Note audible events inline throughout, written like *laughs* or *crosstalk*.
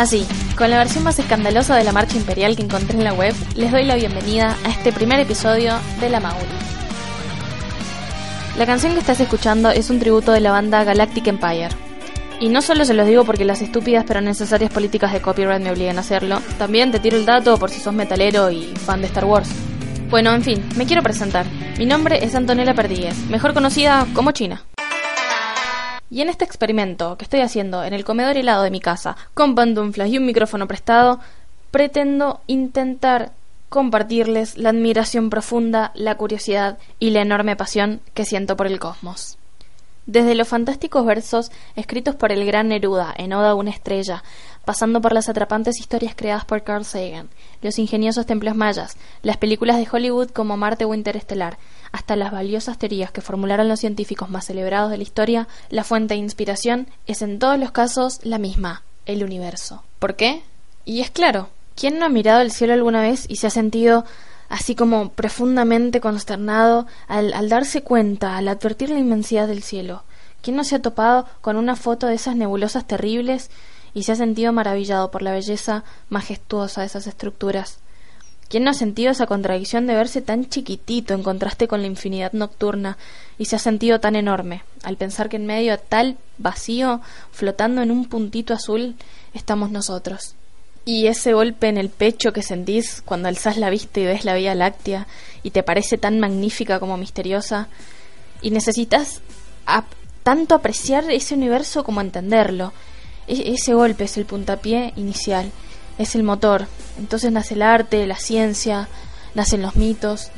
Así, con la versión más escandalosa de la marcha imperial que encontré en la web, les doy la bienvenida a este primer episodio de La Mauri. La canción que estás escuchando es un tributo de la banda Galactic Empire. Y no solo se los digo porque las estúpidas pero necesarias políticas de copyright me obligan a hacerlo, también te tiro el dato por si sos metalero y fan de Star Wars. Bueno, en fin, me quiero presentar. Mi nombre es Antonella Perdigues, mejor conocida como China. Y en este experimento que estoy haciendo en el comedor helado de mi casa, con pantuflas y un micrófono prestado, pretendo intentar compartirles la admiración profunda, la curiosidad y la enorme pasión que siento por el cosmos. Desde los fantásticos versos escritos por el gran Neruda en Oda a una estrella, pasando por las atrapantes historias creadas por Carl Sagan, los ingeniosos templos mayas, las películas de Hollywood como Marte o Interestelar, hasta las valiosas teorías que formularon los científicos más celebrados de la historia, la fuente de inspiración es en todos los casos la misma, el universo. ¿Por qué? Y es claro, ¿quién no ha mirado el cielo alguna vez y se ha sentido así como profundamente consternado al, al darse cuenta, al advertir la inmensidad del cielo. ¿Quién no se ha topado con una foto de esas nebulosas terribles y se ha sentido maravillado por la belleza majestuosa de esas estructuras? ¿Quién no ha sentido esa contradicción de verse tan chiquitito en contraste con la infinidad nocturna y se ha sentido tan enorme al pensar que en medio de tal vacío, flotando en un puntito azul, estamos nosotros? Y ese golpe en el pecho que sentís cuando alzás la vista y ves la Vía Láctea y te parece tan magnífica como misteriosa, y necesitas tanto apreciar ese universo como entenderlo. E ese golpe es el puntapié inicial, es el motor. Entonces nace el arte, la ciencia, nacen los mitos.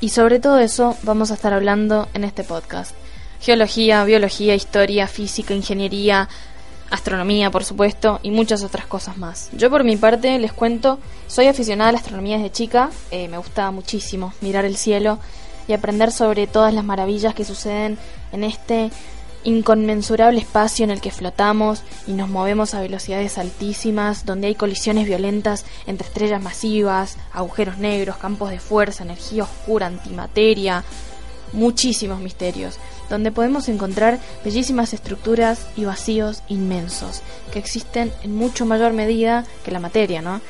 Y sobre todo eso vamos a estar hablando en este podcast. Geología, biología, historia, física, ingeniería, astronomía, por supuesto, y muchas otras cosas más. Yo por mi parte les cuento, soy aficionada a la astronomía desde chica, eh, me gustaba muchísimo mirar el cielo y aprender sobre todas las maravillas que suceden en este inconmensurable espacio en el que flotamos y nos movemos a velocidades altísimas, donde hay colisiones violentas entre estrellas masivas, agujeros negros, campos de fuerza, energía oscura, antimateria, muchísimos misterios donde podemos encontrar bellísimas estructuras y vacíos inmensos, que existen en mucho mayor medida que la materia, ¿no?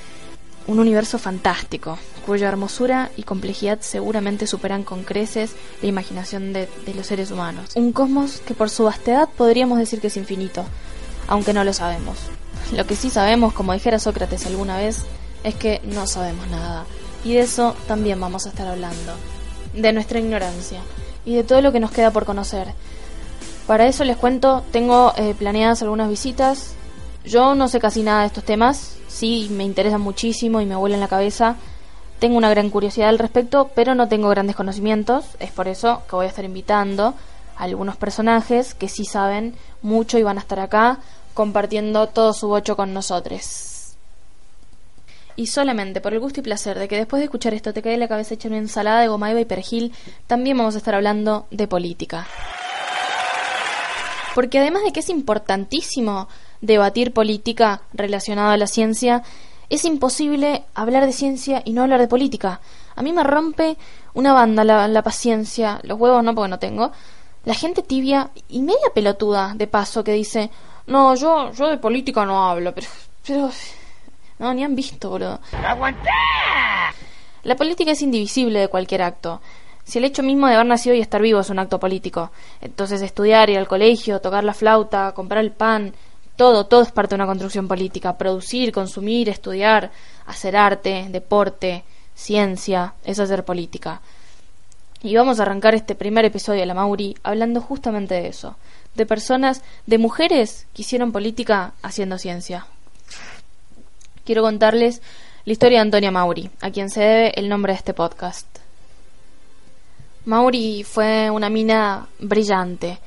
Un universo fantástico, cuya hermosura y complejidad seguramente superan con creces la imaginación de, los seres humanos. Un cosmos que por su vastedad podríamos decir que es infinito, aunque no lo sabemos. Lo que sí sabemos, como dijera Sócrates alguna vez, es que no sabemos nada. Y de eso también vamos a estar hablando. De nuestra ignorancia y de todo lo que nos queda por conocer. Para eso les cuento, tengo eh, planeadas algunas visitas. Yo no sé casi nada de estos temas, sí me interesan muchísimo y me vuelan la cabeza. Tengo una gran curiosidad al respecto, pero no tengo grandes conocimientos. Es por eso que voy a estar invitando a algunos personajes que sí saben mucho y van a estar acá compartiendo todo su bocho con nosotros y solamente por el gusto y placer de que después de escuchar esto te quede la cabeza hecha una ensalada de goma y perejil, también vamos a estar hablando de política. Porque además de que es importantísimo debatir política relacionada a la ciencia, es imposible hablar de ciencia y no hablar de política. A mí me rompe una banda la, la paciencia, los huevos no porque no tengo, la gente tibia y media pelotuda de paso que dice, no, yo, yo de política no hablo, pero, pero no, ni han visto, boludo. La política es indivisible de cualquier acto. Si el hecho mismo de haber nacido y estar vivo es un acto político, entonces estudiar, ir al colegio, tocar la flauta, comprar el pan, todo, todo es parte de una construcción política. Producir, consumir, estudiar, hacer arte, deporte, ciencia, es hacer política. Y vamos a arrancar este primer episodio de la Mauri hablando justamente de eso, de personas, de mujeres que hicieron política haciendo ciencia. Quiero contarles la historia de Antonia Mauri, a quien se debe el nombre de este podcast. Mauri fue una mina brillante.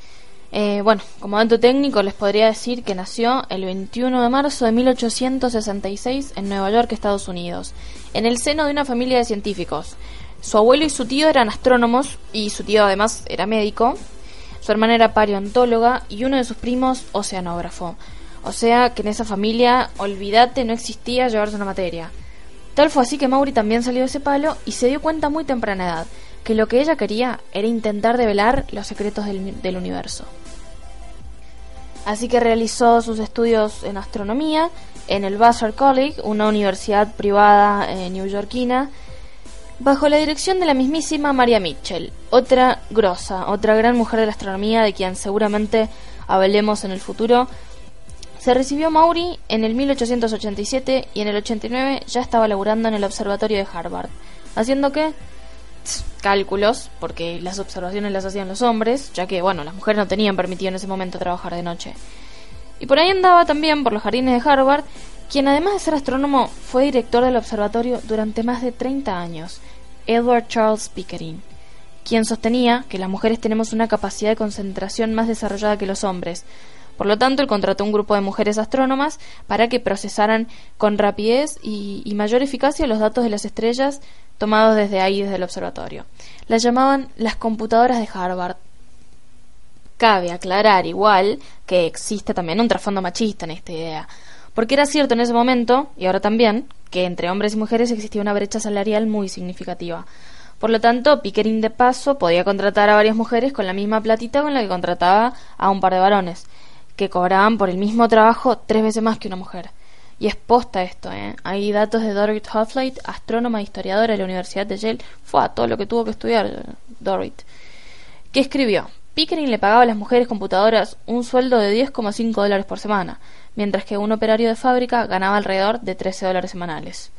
Eh, bueno, como dato técnico les podría decir que nació el 21 de marzo de 1866 en Nueva York, Estados Unidos, en el seno de una familia de científicos. Su abuelo y su tío eran astrónomos y su tío además era médico. Su hermana era paleontóloga y uno de sus primos oceanógrafo. O sea que en esa familia, olvídate, no existía llevarse una materia. Tal fue así que Mauri también salió de ese palo y se dio cuenta muy temprana edad que lo que ella quería era intentar develar los secretos del, universo. Así que realizó sus estudios en astronomía en el Vassar College, una universidad privada eh, neoyorquina, bajo la dirección de la mismísima Maria Mitchell, otra grosa, otra gran mujer de la astronomía de quien seguramente hablemos en el futuro. Se recibió Maury en el 1887 y en el 89 ya estaba laburando en el observatorio de Harvard, haciendo que cálculos, porque las observaciones las hacían los hombres, ya que, bueno, las mujeres no tenían permitido en ese momento trabajar de noche. Y por ahí andaba también por los jardines de Harvard, quien además de ser astrónomo fue director del observatorio durante más de 30 años, Edward Charles Pickering, quien sostenía que las mujeres tenemos una capacidad de concentración más desarrollada que los hombres. Por lo tanto, él contrató un grupo de mujeres astrónomas para que procesaran con rapidez y, y mayor eficacia los datos de las estrellas tomados desde ahí, desde el observatorio. Las llamaban las computadoras de Harvard. Cabe aclarar igual que existe también un trasfondo machista en esta idea, porque era cierto en ese momento, y ahora también, que entre hombres y mujeres existía una brecha salarial muy significativa. Por lo tanto, Pickering de paso podía contratar a varias mujeres con la misma platita con la que contrataba a un par de varones, que cobraban por el mismo trabajo tres veces más que una mujer. Y es posta esto, ¿eh? Hay datos de Dorit Hoffleit, astrónoma e historiadora de la Universidad de Yale. Fue a todo lo que tuvo que estudiar Dorit. ¿Qué escribió? Pickering le pagaba a las mujeres computadoras un sueldo de 10,5 dólares por semana, mientras que un operario de fábrica ganaba alrededor de 13 dólares semanales.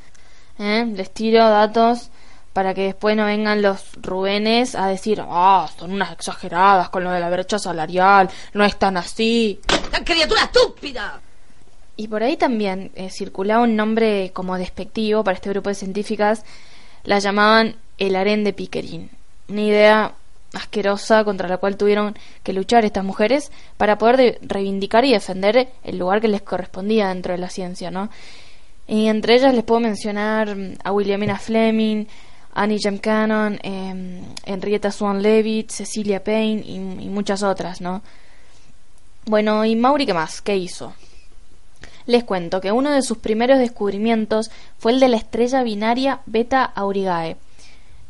¿Eh? Les tiro datos para que después no vengan los Rubenes a decir, ah, son unas exageradas con lo de la brecha salarial, no es tan así. ¡La criatura estúpida! Y por ahí también eh, circulaba un nombre como despectivo para este grupo de científicas, la llamaban el harén de Pickering, una idea asquerosa contra la cual tuvieron que luchar estas mujeres para poder reivindicar y defender el lugar que les correspondía dentro de la ciencia, ¿no? Y entre ellas les puedo mencionar mm, a Williamina Fleming, Annie Jem Cannon, eh, Henrietta Swan Leavitt, Cecilia Payne y, y, muchas otras, ¿no? Bueno, ¿y Mauri qué más? ¿Qué hizo? Les cuento que uno de sus primeros descubrimientos fue el de la estrella binaria Beta Aurigae.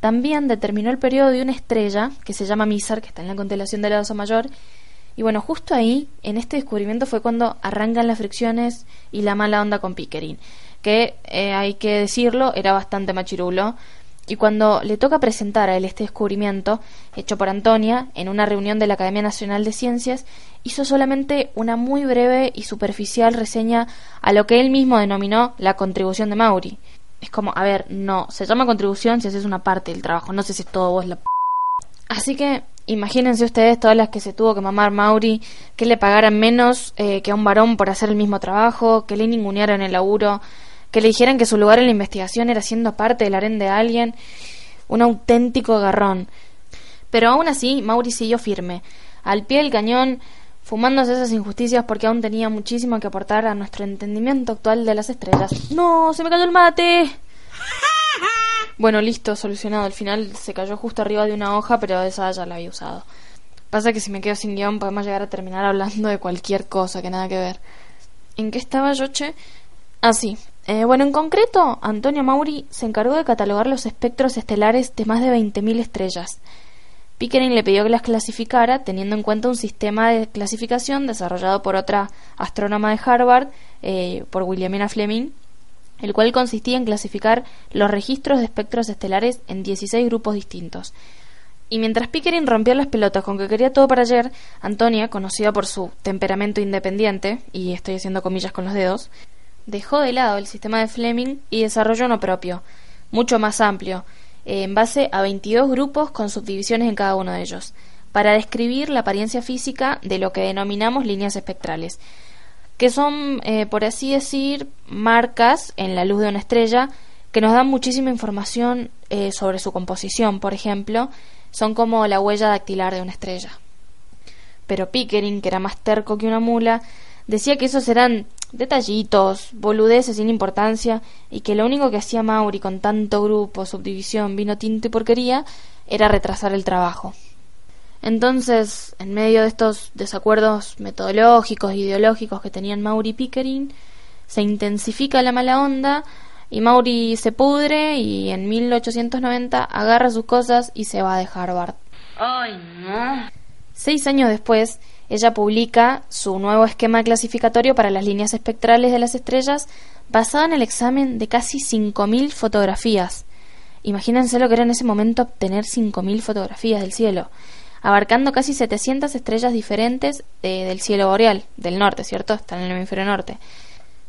También determinó el periodo de una estrella que se llama Mizar, que está en la constelación de la Osa Mayor. Y bueno, justo ahí, en este descubrimiento fue cuando arrancan las fricciones y la mala onda con Pickering, que eh, hay que decirlo, era bastante machirulo y cuando le toca presentar a él este descubrimiento, hecho por Antonia, en una reunión de la Academia Nacional de Ciencias, hizo solamente una muy breve y superficial reseña a lo que él mismo denominó la contribución de Mauri. Es como, a ver, no, se llama contribución si haces una parte del trabajo, no sé si es todo vos la... P Así que imagínense ustedes todas las que se tuvo que mamar Mauri, que le pagaran menos eh, que a un varón por hacer el mismo trabajo, que le ningunearan el laburo, que le dijeran que su lugar en la investigación era siendo parte del harén de alguien, un auténtico agarrón. Pero aún así, Mauri siguió firme, al pie del cañón, fumándose esas injusticias porque aún tenía muchísimo que aportar a nuestro entendimiento actual de las estrellas. ¡No! ¡Se me cayó el mate! Bueno, listo, solucionado. Al final se cayó justo arriba de una hoja, pero esa ya la había usado. Pasa que si me quedo sin guion podemos llegar a terminar hablando de cualquier cosa que nada que ver. ¿En qué estaba yo, che? Ah, sí. Eh, bueno, en concreto, Antonio Mauri se encargó de catalogar los espectros estelares de más de 20.000 estrellas. Pickering le pidió que las clasificara teniendo en cuenta un sistema de clasificación desarrollado por otra astrónoma de Harvard, eh, por Williamina Fleming, el cual consistía en clasificar los registros de espectros estelares en 16 grupos distintos. Y mientras Pickering rompía las pelotas con que quería todo para ayer, Antonia, conocida por su temperamento independiente, y estoy haciendo comillas con los dedos, dejó de lado el sistema de Fleming y desarrolló uno propio, mucho más amplio, en base a 22 grupos con subdivisiones en cada uno de ellos, para describir la apariencia física de lo que denominamos líneas espectrales, que son, eh, por así decir, marcas en la luz de una estrella que nos dan muchísima información eh, sobre su composición, por ejemplo, son como la huella dactilar de una estrella. Pero Pickering, que era más terco que una mula, decía que esos eran detallitos, boludeces sin importancia, y que lo único que hacía Mauri con tanto grupo, subdivisión, vino tinto y porquería era retrasar el trabajo. Entonces, en medio de estos desacuerdos metodológicos e ideológicos que tenían Mauri y Pickering, se intensifica la mala onda y Mauri se pudre y en 1890 agarra sus cosas y se va de Harvard. Ay, no. Seis años después, ella publica su nuevo esquema clasificatorio para las líneas espectrales de las estrellas basado en el examen de casi 5.000 fotografías. Imagínense lo que era en ese momento obtener 5.000 fotografías del cielo, abarcando casi 700 estrellas diferentes eh, del cielo boreal, del norte, ¿cierto? Está en el hemisferio norte.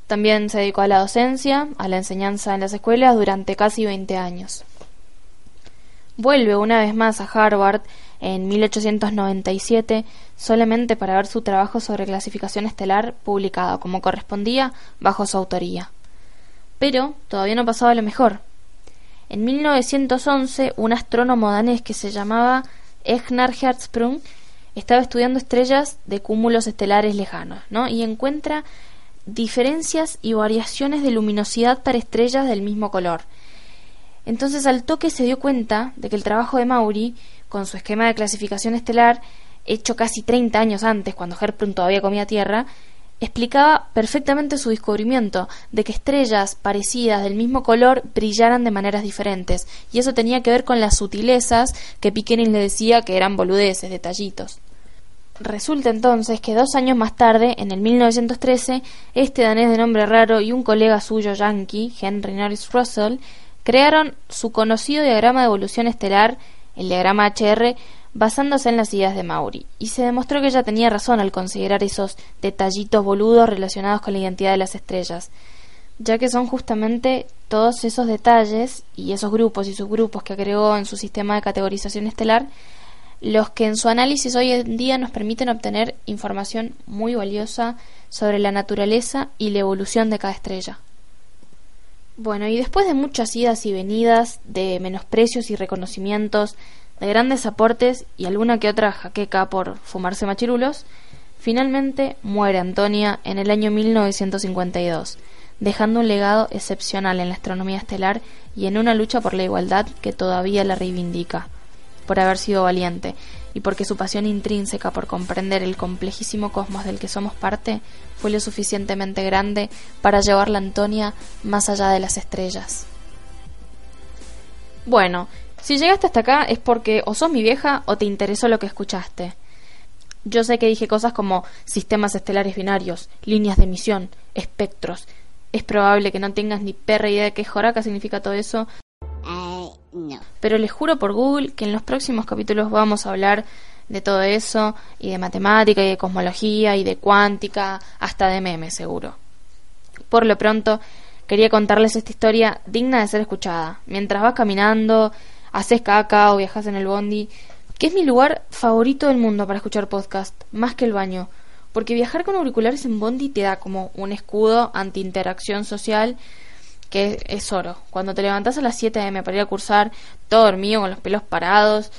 También se dedicó a la docencia, a la enseñanza en las escuelas durante casi 20 años. Vuelve una vez más a Harvard en 1897 solamente para ver su trabajo sobre clasificación estelar publicado como correspondía bajo su autoría. Pero todavía no pasaba lo mejor. En 1911 un astrónomo danés que se llamaba Egnar Hertzsprung estaba estudiando estrellas de cúmulos estelares lejanos, ¿no? Y encuentra diferencias y variaciones de luminosidad para estrellas del mismo color. Entonces al toque se dio cuenta de que el trabajo de Maury, con su esquema de clasificación estelar, hecho casi 30 años antes, cuando Herprun todavía comía tierra, explicaba perfectamente su descubrimiento de que estrellas parecidas del mismo color brillaran de maneras diferentes, y eso tenía que ver con las sutilezas que Pickering le decía que eran boludeces, detallitos. Resulta entonces que dos años más tarde, en el 1913, este danés de nombre raro y un colega suyo yankee, Henry Norris Russell, crearon su conocido diagrama de evolución estelar, el diagrama HR, basándose en las ideas de Maury, y se demostró que ella tenía razón al considerar esos detallitos boludos relacionados con la identidad de las estrellas, ya que son justamente todos esos detalles y esos grupos y subgrupos que agregó en su sistema de categorización estelar los que en su análisis hoy en día nos permiten obtener información muy valiosa sobre la naturaleza y la evolución de cada estrella. Bueno, y después de muchas idas y venidas, de menosprecios y reconocimientos, de grandes aportes y alguna que otra jaqueca por fumarse machirulos, finalmente muere Antonia en el año 1952, dejando un legado excepcional en la astronomía estelar y en una lucha por la igualdad que todavía la reivindica por haber sido valiente y porque su pasión intrínseca por comprender el complejísimo cosmos del que somos parte fue lo suficientemente grande para llevar la Antonia más allá de las estrellas. Bueno, si llegaste hasta acá es porque o sos mi vieja o te interesó lo que escuchaste. Yo sé que dije cosas como sistemas estelares binarios, líneas de emisión, espectros. Es probable que no tengas ni perra idea de qué joraca significa todo eso, pero les juro por Google que en los próximos capítulos vamos a hablar de todo eso, y de matemática, y de cosmología, y de cuántica, hasta de memes, seguro. Por lo pronto, quería contarles esta historia digna de ser escuchada. Mientras vas caminando, haces caca o viajas en el bondi, que es mi lugar favorito del mundo para escuchar podcast, más que el baño. Porque viajar con auriculares en bondi te da como un escudo anti interacción social que es oro. Cuando te levantas a las 7 m para ir a cursar, todo dormido, con los pelos parados,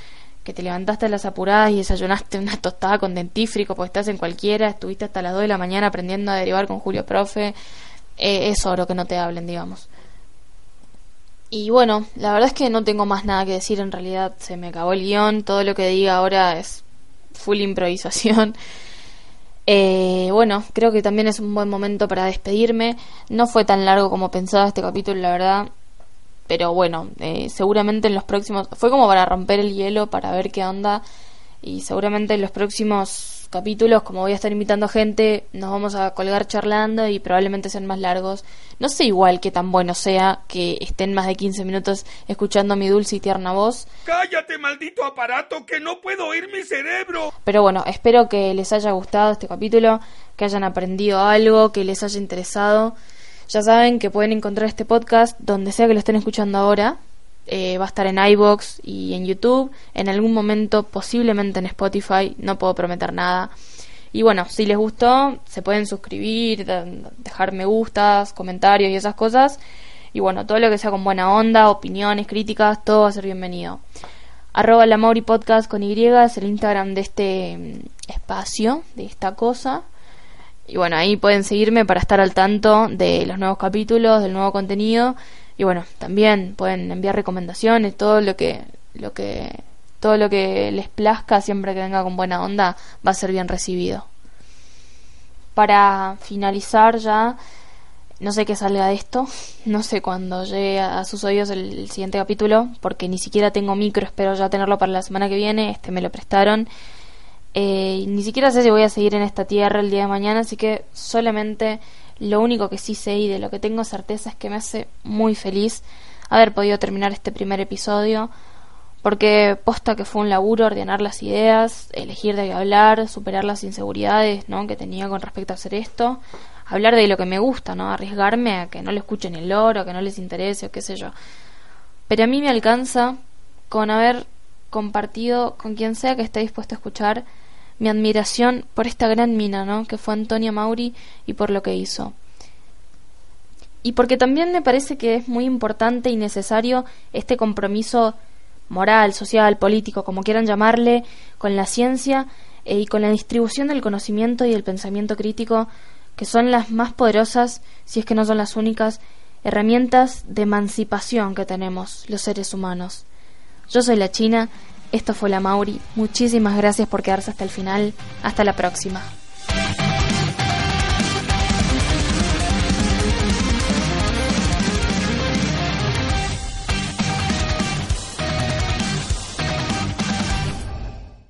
que te levantaste a las apuradas y desayunaste una *laughs* tostada con dentífrico porque estás en cualquiera, estuviste hasta las 2 de la mañana aprendiendo a derivar con Julio Profe, eh, es oro que no te hablen, digamos. Y bueno, la verdad es que no tengo más nada que decir, en realidad se me acabó el guion, todo lo que diga ahora es full improvisación. *laughs* Eh, bueno, creo que también es un buen momento para despedirme. No fue tan largo como pensaba este capítulo, la verdad. Pero bueno, eh, seguramente en los próximos... Fue como para romper el hielo, para ver qué onda. Y seguramente en los próximos capítulos, como voy a estar invitando gente, nos vamos a colgar charlando y probablemente sean más largos. No sé igual que tan bueno sea que estén más de 15 minutos escuchando mi dulce y tierna voz. ¡Cállate, maldito aparato, que no puedo oír mi cerebro! Pero bueno, espero que les haya gustado este capítulo, que hayan aprendido algo, que les haya interesado. Ya saben que pueden encontrar este podcast donde sea que lo estén escuchando ahora, eh, va a estar en iBox y en YouTube, en algún momento posiblemente en Spotify, no puedo prometer nada. Y bueno, si les gustó, se pueden suscribir, dejar me gustas, comentarios y esas cosas. Y bueno, todo lo que sea con buena onda, opiniones, críticas, todo va a ser bienvenido. Arroba la Mauri Podcast con Y es el Instagram de este mm, espacio, de esta cosa. Y bueno, ahí pueden seguirme para estar al tanto de los nuevos capítulos, del nuevo contenido y bueno, también pueden enviar recomendaciones, todo lo que, lo que, todo lo que les plazca, siempre que venga con buena onda, va a ser bien recibido. Para finalizar ya, no sé qué salga de esto, *laughs* no sé cuándo llegue a sus oídos el, siguiente capítulo, porque ni siquiera tengo micro, espero ya tenerlo para la semana que viene, este me lo prestaron. Eh, ni siquiera sé si voy a seguir en esta tierra el día de mañana, así que solamente lo único que sí sé y de lo que tengo certeza es que me hace muy feliz haber podido terminar este primer episodio, porque posta que fue un laburo ordenar las ideas, elegir de qué hablar, superar las inseguridades ¿no? que tenía con respecto a hacer esto, hablar de lo que me gusta, ¿no? arriesgarme a que no le escuchen el loro, que no les interese o qué sé yo. Pero a mí me alcanza con haber compartido con quien sea que esté dispuesto a escuchar mi admiración por esta gran mina, ¿no? que fue Antonia Mauri y por lo que hizo. Y porque también me parece que es muy importante y necesario este compromiso moral, social, político, como quieran llamarle, con la ciencia eh, y con la distribución del conocimiento y el pensamiento crítico, que son las más poderosas, si es que no son las únicas, herramientas de emancipación que tenemos los seres humanos. Yo soy la China esto fue la Mauri. Muchísimas gracias por quedarse hasta el final. Hasta la próxima.